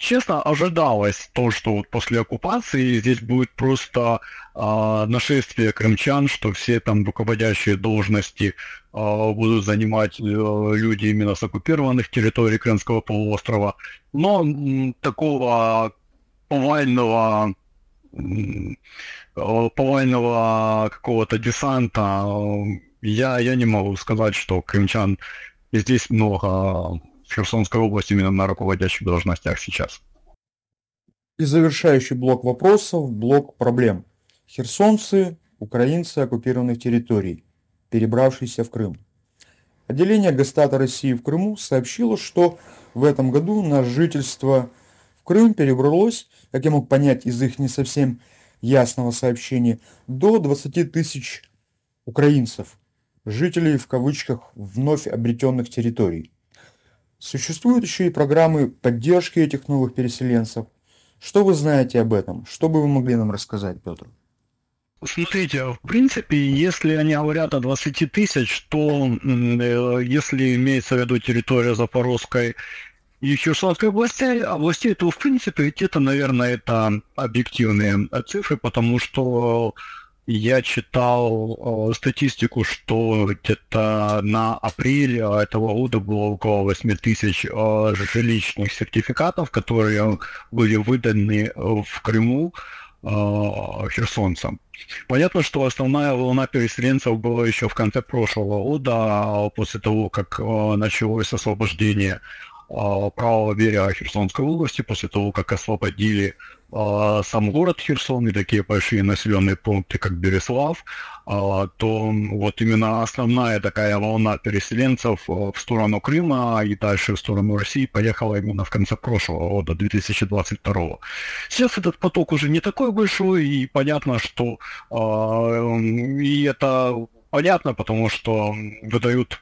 честно, ожидалось то, что вот после оккупации здесь будет просто а, нашествие крымчан, что все там руководящие должности а, будут занимать а, люди именно с оккупированных территорий Крымского полуострова. Но м, такого повального повального какого-то десанта я, я не могу сказать, что крымчан здесь много в Херсонской области именно на руководящих должностях сейчас. И завершающий блок вопросов, блок проблем. Херсонцы, украинцы оккупированных территорий, перебравшиеся в Крым. Отделение Гестата России в Крыму сообщило, что в этом году на жительство Крым перебралось, как я мог понять из их не совсем ясного сообщения, до 20 тысяч украинцев, жителей в кавычках вновь обретенных территорий. Существуют еще и программы поддержки этих новых переселенцев. Что вы знаете об этом? Что бы вы могли нам рассказать, Петр? Смотрите, в принципе, если они говорят о 20 тысяч, то э, если имеется в виду территория Запорожской и Херсонской области, областей, то в принципе где-то, наверное, это объективные цифры, потому что я читал э, статистику, что где-то на апрель этого года было около 8 тысяч э, жилищных сертификатов, которые были выданы в Крыму э, херсонцам. Понятно, что основная волна переселенцев была еще в конце прошлого года, после того, как э, началось освобождение правого берега Херсонской области, после того, как освободили а, сам город Херсон и такие большие населенные пункты, как Береслав, а, то вот именно основная такая волна переселенцев а, в сторону Крыма и дальше в сторону России поехала именно в конце прошлого года, 2022. Сейчас этот поток уже не такой большой, и понятно, что и это понятно, потому что выдают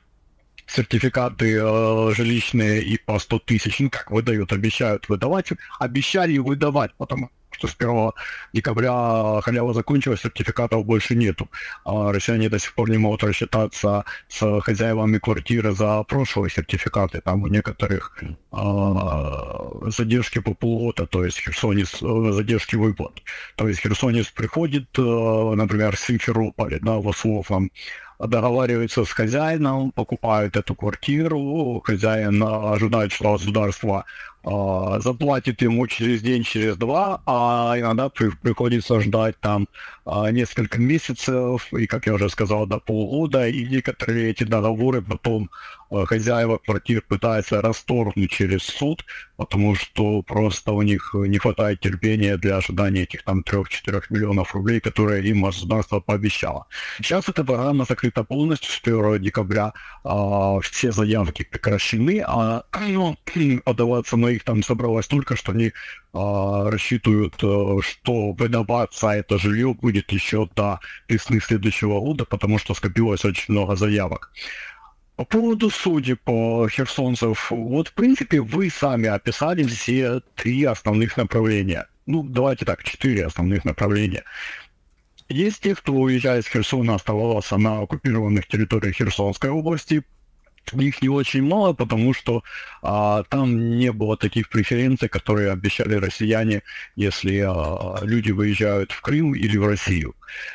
сертификаты э, жилищные и по 100 тысяч, ну как выдают, обещают выдавать, обещали выдавать, потому что с 1 декабря халява закончилась, сертификатов больше нету. А россияне до сих пор не могут рассчитаться с хозяевами квартиры за прошлые сертификаты. Там у некоторых а, задержки по полгода, то есть херсонец, э, задержки выплат. То есть херсонец приходит, э, например, с Симферополя, да, в Ослов, договариваются с хозяином, покупают эту квартиру, хозяин ожидает, что государство э, заплатит ему через день, через два, а иногда при, приходится ждать там э, несколько месяцев, и, как я уже сказал, до полгода, и некоторые эти договоры потом э, хозяева квартир пытаются расторгнуть через суд, потому что просто у них не хватает терпения для ожидания этих там 3-4 миллионов рублей, которые им государство пообещало. Сейчас эта программа закрыта полностью с 1 декабря, э, все заявки прекращены, а ну, отдаваться на их там собралось столько, что они а, рассчитывают, э, что выдаваться это жилье будет еще до весны следующего года, потому что скопилось очень много заявок. По поводу судей по херсонцев, вот в принципе вы сами описали все три основных направления. Ну, давайте так, четыре основных направления. Есть те, кто уезжает с Херсона, оставался на оккупированных территориях Херсонской области, их не очень мало, потому что а, там не было таких преференций, которые обещали россияне, если а, люди выезжают в Крым или в Россию.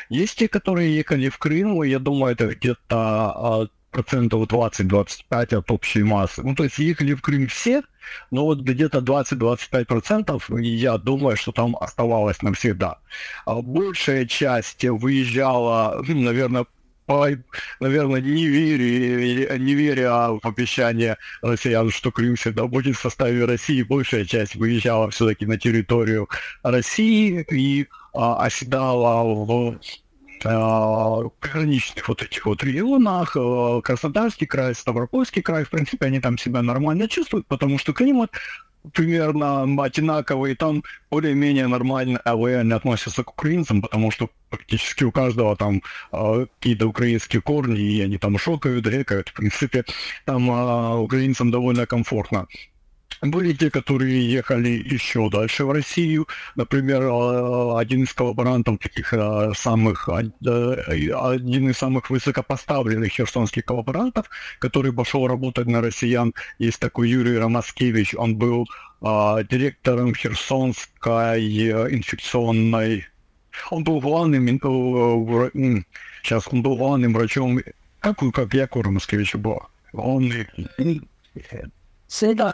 Есть те, которые ехали в Крым, и я думаю, это где-то а, процентов 20-25 от общей массы. Ну, то есть ехали в Крым все, но вот где-то 20-25 процентов, я думаю, что там оставалось навсегда. А большая часть выезжала, ну, наверное, наверное, не веря, не веря в обещание россиян, что Крым всегда будет в составе России, большая часть выезжала все-таки на территорию России и а, оседала в а, пограничных вот этих вот регионах, а, Краснодарский край, Ставропольский край, в принципе, они там себя нормально чувствуют, потому что климат примерно одинаковые, там более-менее нормально лояльно относятся к украинцам, потому что практически у каждого там э, какие-то украинские корни, и они там шокают, рекают. В принципе, там э, украинцам довольно комфортно. Были те, которые ехали еще дальше в Россию. Например, э, один из коллаборантов таких э, самых, один из самых высокопоставленных херсонских коллаборантов, который пошел работать на россиян, есть такой Юрий Ромаскевич, он был директором Херсонской инфекционной. Он был главным, сейчас он был главным врачом, как, как я Кормовскевич был, главный,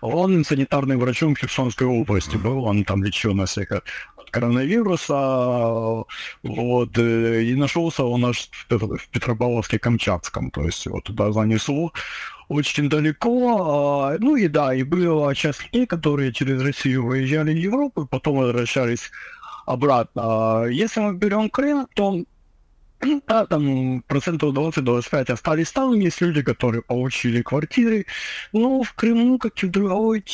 главным санитарным врачом Херсонской области был, он там лечил на всех от коронавируса, вот, и нашелся он аж в Петропавловске-Камчатском, то есть его туда занесло, очень далеко. Ну и да, и было часть людей, которые через Россию выезжали в Европу, потом возвращались обратно. Если мы берем Крым, то да, там процентов 20-25 остались там. Есть люди, которые получили квартиры. Но в Крыму, как и в другой,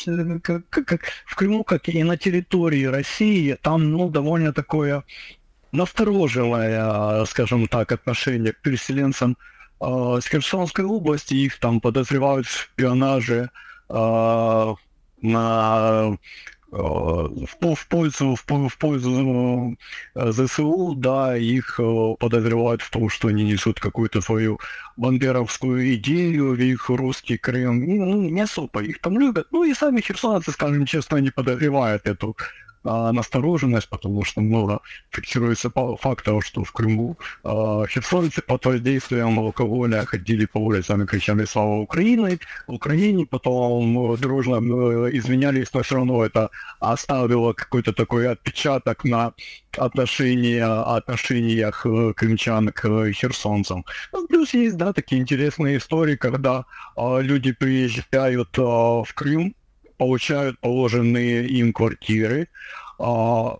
как, как, в Крыму, как и на территории России, там ну, довольно такое настороженное, скажем так, отношение к переселенцам э, с Херсонской области. Их там подозревают в шпионаже э, на в, в пользу, в, в пользу э, ЗСУ, да, их э, подозревают в том, что они несут какую-то свою бандеровскую идею, их русский Крым. Ну, не особо их там любят. Ну и сами херсонцы, скажем честно, не подозревают эту а, настороженность, потому что много фиксируется фактов, что в Крыму а, херсонцы под воздействием алкоголя ходили по улицам и кричали «Слава Украине!», Украине потом дружно э, извинялись, но все равно это оставило какой-то такой отпечаток на отношения, отношениях э, крымчан к херсонцам. Ну, плюс есть, да, такие интересные истории, когда а, люди приезжают в Крым, получают положенные им квартиры, а,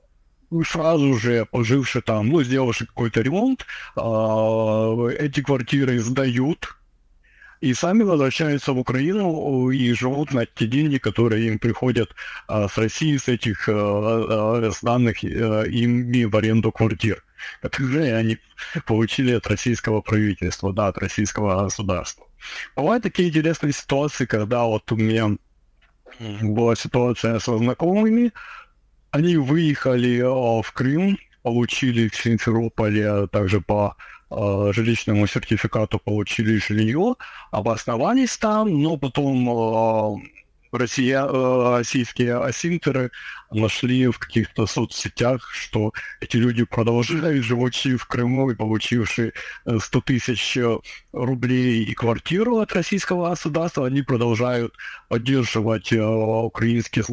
сразу же поживши там, ну, сделавши какой-то ремонт, а, эти квартиры сдают, и сами возвращаются в Украину и живут на те деньги, которые им приходят а, с России, с этих а, а, данных а, ими в аренду квартир, которые они получили от российского правительства, да, от российского государства. Бывают такие интересные ситуации, когда вот у меня была ситуация со знакомыми. Они выехали а, в Крым, получили в Симферополе а также по э, жилищному сертификату получили жилье, обосновались там, но потом Россия, э, российские асинтеры нашли в каких-то соцсетях, что эти люди продолжают, живучи в Крыму и получившие 100 тысяч рублей и квартиру от российского государства, они продолжают поддерживать э, украинские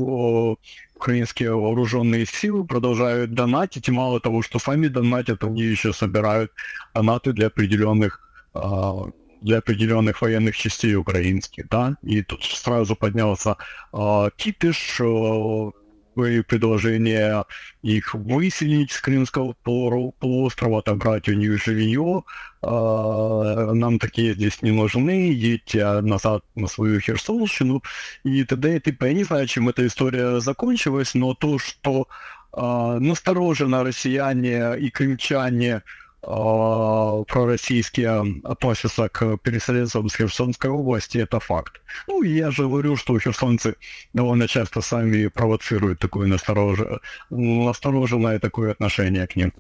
украинские вооруженные силы продолжают донатить, мало того, что сами донатят, они еще собирают донаты для определенных а, для определенных военных частей украинских, да, и тут сразу поднялся э, кипиш, э, предложение их выселить с Крымского полуострова, отобрать у них жилье, э, нам такие здесь не нужны, едьте назад на свою Херсонщину, и т.д. и т.п. Я не знаю, чем эта история закончилась, но то, что э, настороженно россияне и крымчане а, пророссийские относятся к переселенцам с Херсонской области, это факт. Ну, я же говорю, что херсонцы довольно часто сами провоцируют такое насторож... настороженное такое отношение к ним.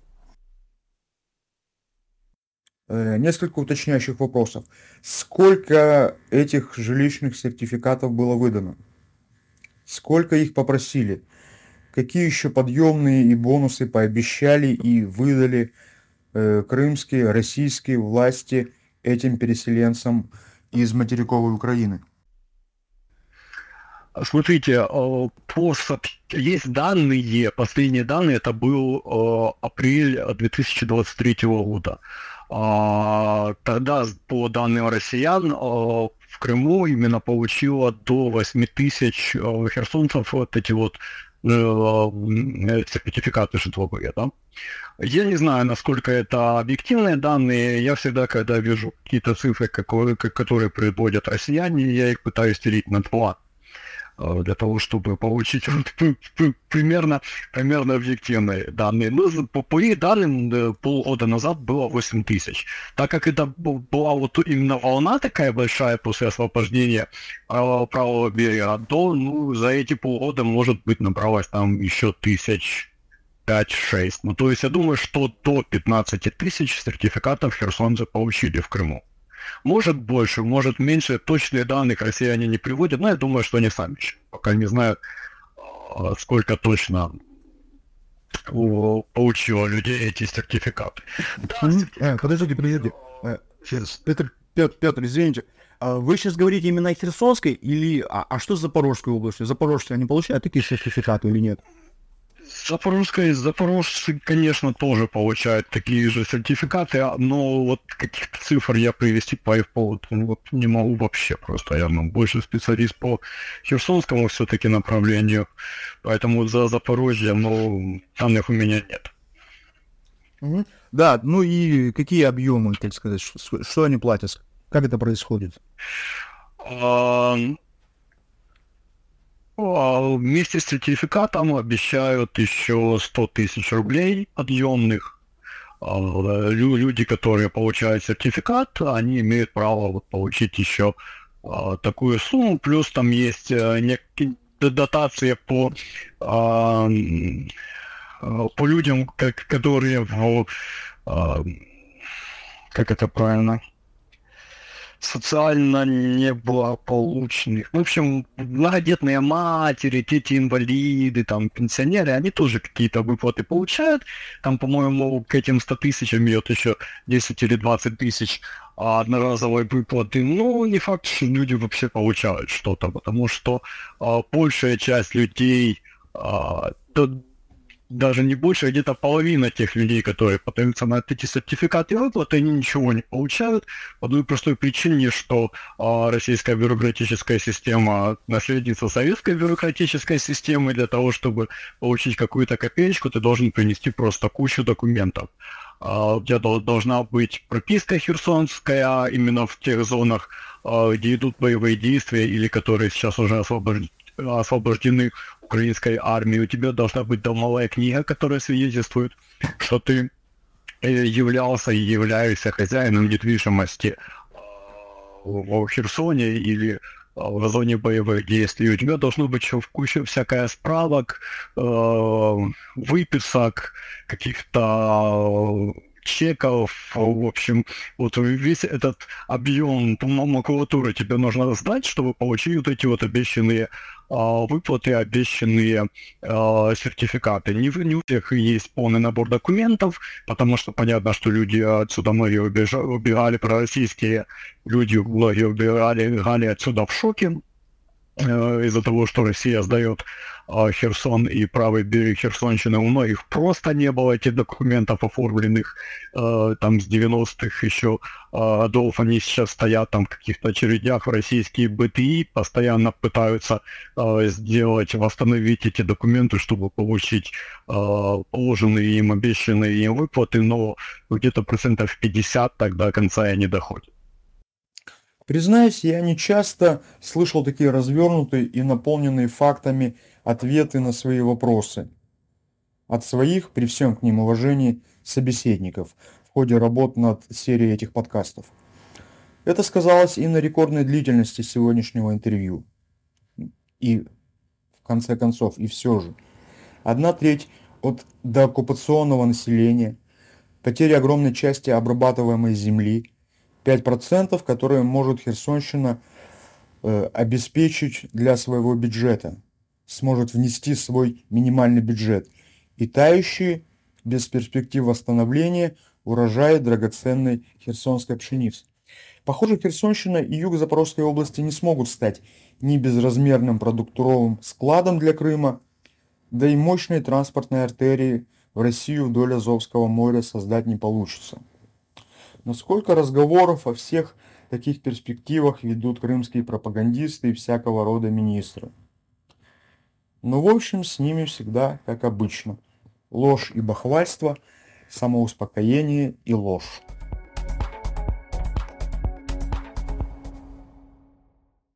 Э, несколько уточняющих вопросов. Сколько этих жилищных сертификатов было выдано? Сколько их попросили? Какие еще подъемные и бонусы пообещали и выдали Э, крымские, российские власти этим переселенцам из материковой Украины? Смотрите, э, по, есть данные, последние данные, это был э, апрель 2023 года. А, тогда, по данным россиян, в Крыму именно получило до 8 тысяч херсонцев вот эти вот сертификаты житловые, да. Я не знаю, насколько это объективные данные. Я всегда, когда вижу какие-то цифры, которые, которые приводят россияне, я их пытаюсь делить на два. э, для того, чтобы получить примерно, примерно объективные данные. Ну, по, по их данным, полгода назад было 8 тысяч. Так как это была вот именно волна такая большая после освобождения правого берега, то ну, за эти полгода, может быть, набралось там еще тысяч 5-6. Ну, то есть я думаю, что до 15 тысяч сертификатов херсонцы получили в Крыму. Может больше, может меньше. Точные данные россияне не приводят, но я думаю, что они сами еще пока не знают, а, сколько точно получило людей эти сертификаты. Да, сертификаты. Подождите, подождите. Э, Петр, Петр, Петр, извините. А вы сейчас говорите именно о Херсонской или... А, а что с Запорожской областью? Запорожцы, они получают такие сертификаты или нет? Запорожская, запорожцы, конечно, тоже получают такие же сертификаты, но вот каких-то цифр я привести по их поводу ну, вот, не могу вообще просто. Я ну, больше специалист по херсонскому все-таки направлению, поэтому за Запорожье, но данных у меня нет. Угу. Да, ну и какие объемы, так сказать, что, что они платят? Как это происходит? А, а вместе с сертификатом обещают еще 100 тысяч рублей отъемных. А, люди, которые получают сертификат, они имеют право вот получить еще а, такую сумму. Плюс там есть э, некие дотации по по людям, которые как это правильно социально неблагополучных. В общем, многодетные матери, дети-инвалиды, там, пенсионеры, они тоже какие-то выплаты получают. Там, по-моему, к этим 100 тысячам идет еще 10 или 20 тысяч одноразовой выплаты. Ну, не факт, что люди вообще получают что-то, потому что а, большая часть людей а, даже не больше, а где-то половина тех людей, которые подаются на эти сертификаты выплаты, они ничего не получают по одной простой причине, что а, российская бюрократическая система наследница советской бюрократической системы, для того, чтобы получить какую-то копеечку, ты должен принести просто кучу документов. А, у тебя должна быть прописка херсонская именно в тех зонах, а, где идут боевые действия или которые сейчас уже освобождены освобождены украинской армии, у тебя должна быть домовая книга, которая свидетельствует, что ты э, являлся и являешься хозяином недвижимости э, в Херсоне или э, в зоне боевых действий. У тебя должно быть еще в куче всякая справок, выписок, каких-то чеков, в общем, вот весь этот объем макулатуры тебе нужно сдать, чтобы получить вот эти вот обещанные выплаты, обещанные а, сертификаты. Не, не у всех есть полный набор документов, потому что понятно, что люди отсюда многие убежали, убегали, пророссийские люди многие убегали, убегали отсюда в шоке э, из-за того, что Россия сдает а, Херсон и правый берег Херсонщины, у многих просто не было этих документов оформленных э, там с 90-х еще годов. Они сейчас стоят там в каких-то очередях в российские БТИ, постоянно пытаются сделать, восстановить эти документы, чтобы получить положенные им, обещанные им выплаты, но где-то процентов 50 тогда конца и не доходят. Признаюсь, я не часто слышал такие развернутые и наполненные фактами ответы на свои вопросы от своих, при всем к ним уважении, собеседников в ходе работ над серией этих подкастов. Это сказалось и на рекордной длительности сегодняшнего интервью. И, в конце концов, и все же. Одна треть от дооккупационного населения, потеря огромной части обрабатываемой земли, 5%, которые может Херсонщина э, обеспечить для своего бюджета – сможет внести свой минимальный бюджет и тающие, без перспектив восстановления, урожаи драгоценной херсонской пшеницы. Похоже, Херсонщина и юг Запорожской области не смогут стать ни безразмерным продуктовым складом для Крыма, да и мощной транспортной артерии в Россию вдоль Азовского моря создать не получится. Но сколько разговоров о всех таких перспективах ведут крымские пропагандисты и всякого рода министры. Но в общем с ними всегда как обычно. Ложь и бахвальство, самоуспокоение и ложь.